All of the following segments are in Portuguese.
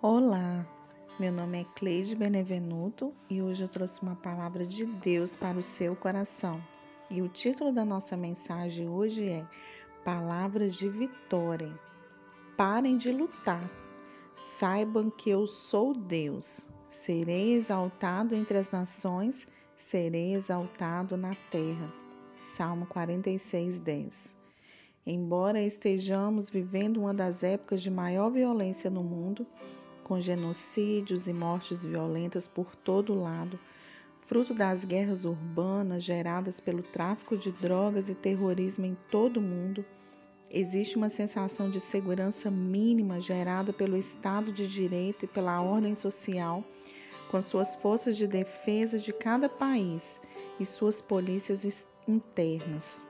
Olá, meu nome é Cleide Benevenuto e hoje eu trouxe uma palavra de Deus para o seu coração. E o título da nossa mensagem hoje é Palavras de Vitória. Parem de lutar. Saibam que eu sou Deus. Serei exaltado entre as nações, serei exaltado na terra. Salmo 46, 10. Embora estejamos vivendo uma das épocas de maior violência no mundo, com genocídios e mortes violentas por todo lado, fruto das guerras urbanas geradas pelo tráfico de drogas e terrorismo em todo o mundo, existe uma sensação de segurança mínima gerada pelo Estado de Direito e pela ordem social, com suas forças de defesa de cada país e suas polícias internas.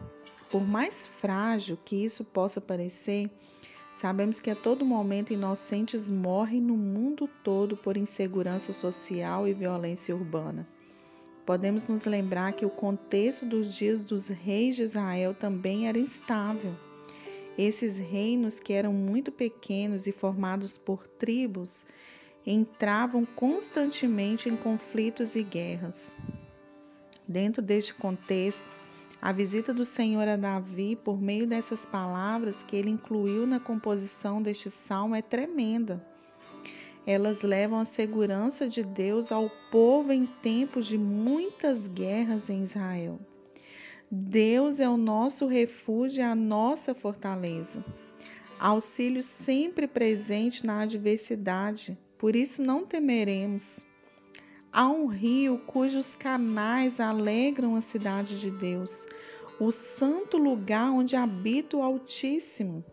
Por mais frágil que isso possa parecer, Sabemos que a todo momento inocentes morrem no mundo todo por insegurança social e violência urbana. Podemos nos lembrar que o contexto dos dias dos reis de Israel também era instável. Esses reinos, que eram muito pequenos e formados por tribos, entravam constantemente em conflitos e guerras. Dentro deste contexto, a visita do Senhor a Davi, por meio dessas palavras que ele incluiu na composição deste salmo, é tremenda. Elas levam a segurança de Deus ao povo em tempos de muitas guerras em Israel. Deus é o nosso refúgio e a nossa fortaleza. Auxílio sempre presente na adversidade, por isso não temeremos. Há um rio cujos canais alegram a cidade de Deus, o santo lugar onde habita o Altíssimo.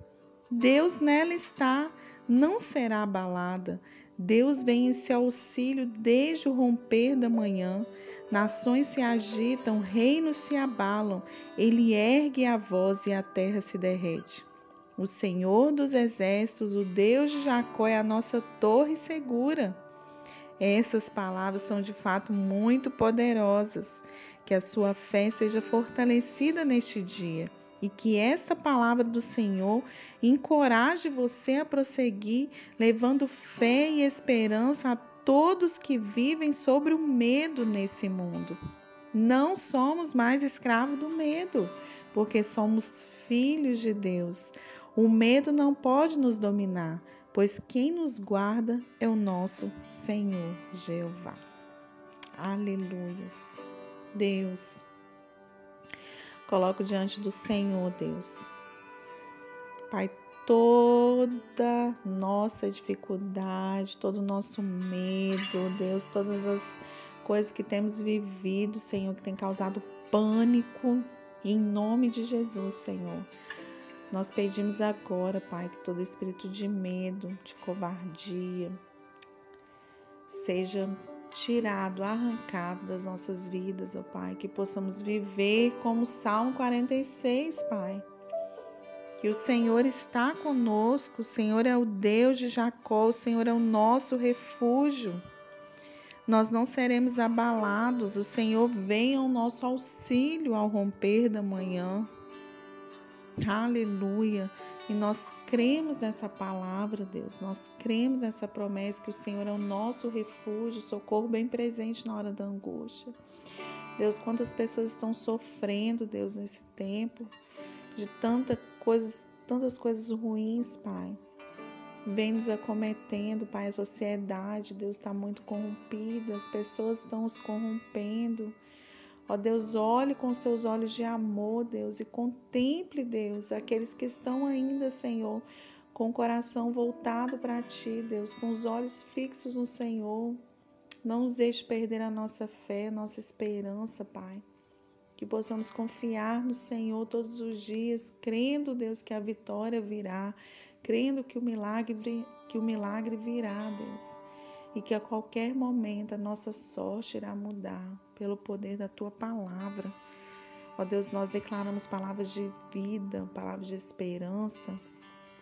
Deus nela está, não será abalada. Deus vem em seu auxílio desde o romper da manhã. Nações se agitam, reinos se abalam. Ele ergue a voz e a terra se derrete. O Senhor dos exércitos, o Deus de Jacó, é a nossa torre segura. Essas palavras são de fato muito poderosas. Que a sua fé seja fortalecida neste dia e que esta palavra do Senhor encoraje você a prosseguir, levando fé e esperança a todos que vivem sobre o medo nesse mundo. Não somos mais escravos do medo, porque somos filhos de Deus. O medo não pode nos dominar, pois quem nos guarda é o nosso Senhor Jeová. Aleluias. Deus, coloco diante do Senhor, Deus. Pai, toda nossa dificuldade, todo o nosso medo, Deus, todas as coisas que temos vivido, Senhor, que tem causado pânico, em nome de Jesus, Senhor. Nós pedimos agora, Pai, que todo espírito de medo, de covardia, seja tirado, arrancado das nossas vidas, ó Pai, que possamos viver como Salmo 46, Pai. Que o Senhor está conosco, o Senhor é o Deus de Jacó, o Senhor é o nosso refúgio. Nós não seremos abalados, o Senhor vem ao nosso auxílio ao romper da manhã. Aleluia. E nós cremos nessa palavra, Deus. Nós cremos nessa promessa que o Senhor é o nosso refúgio, socorro bem presente na hora da angústia. Deus, quantas pessoas estão sofrendo, Deus, nesse tempo de tanta coisas, tantas coisas ruins, Pai. Vem nos acometendo, Pai, a sociedade, Deus está muito corrompida, as pessoas estão os corrompendo. Ó Deus, olhe com seus olhos de amor, Deus, e contemple, Deus, aqueles que estão ainda, Senhor, com o coração voltado para Ti, Deus, com os olhos fixos no Senhor. Não nos deixe perder a nossa fé, a nossa esperança, Pai. Que possamos confiar no Senhor todos os dias, crendo, Deus, que a vitória virá, crendo que o milagre, que o milagre virá, Deus e que a qualquer momento a nossa sorte irá mudar pelo poder da tua palavra. Ó Deus, nós declaramos palavras de vida, palavras de esperança,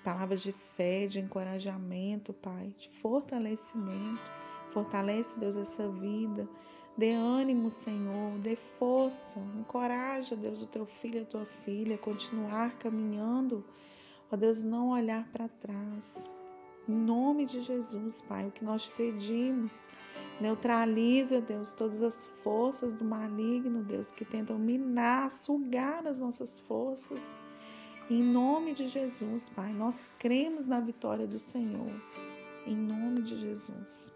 palavras de fé, de encorajamento, Pai, de fortalecimento. Fortalece, Deus, essa vida. Dê ânimo, Senhor, dê força, encoraja, Deus, o teu filho a tua filha a continuar caminhando. Ó Deus, não olhar para trás. Em nome de Jesus, Pai, o que nós te pedimos. Neutraliza, Deus, todas as forças do maligno, Deus, que tentam minar, sugar as nossas forças. Em nome de Jesus, Pai, nós cremos na vitória do Senhor. Em nome de Jesus.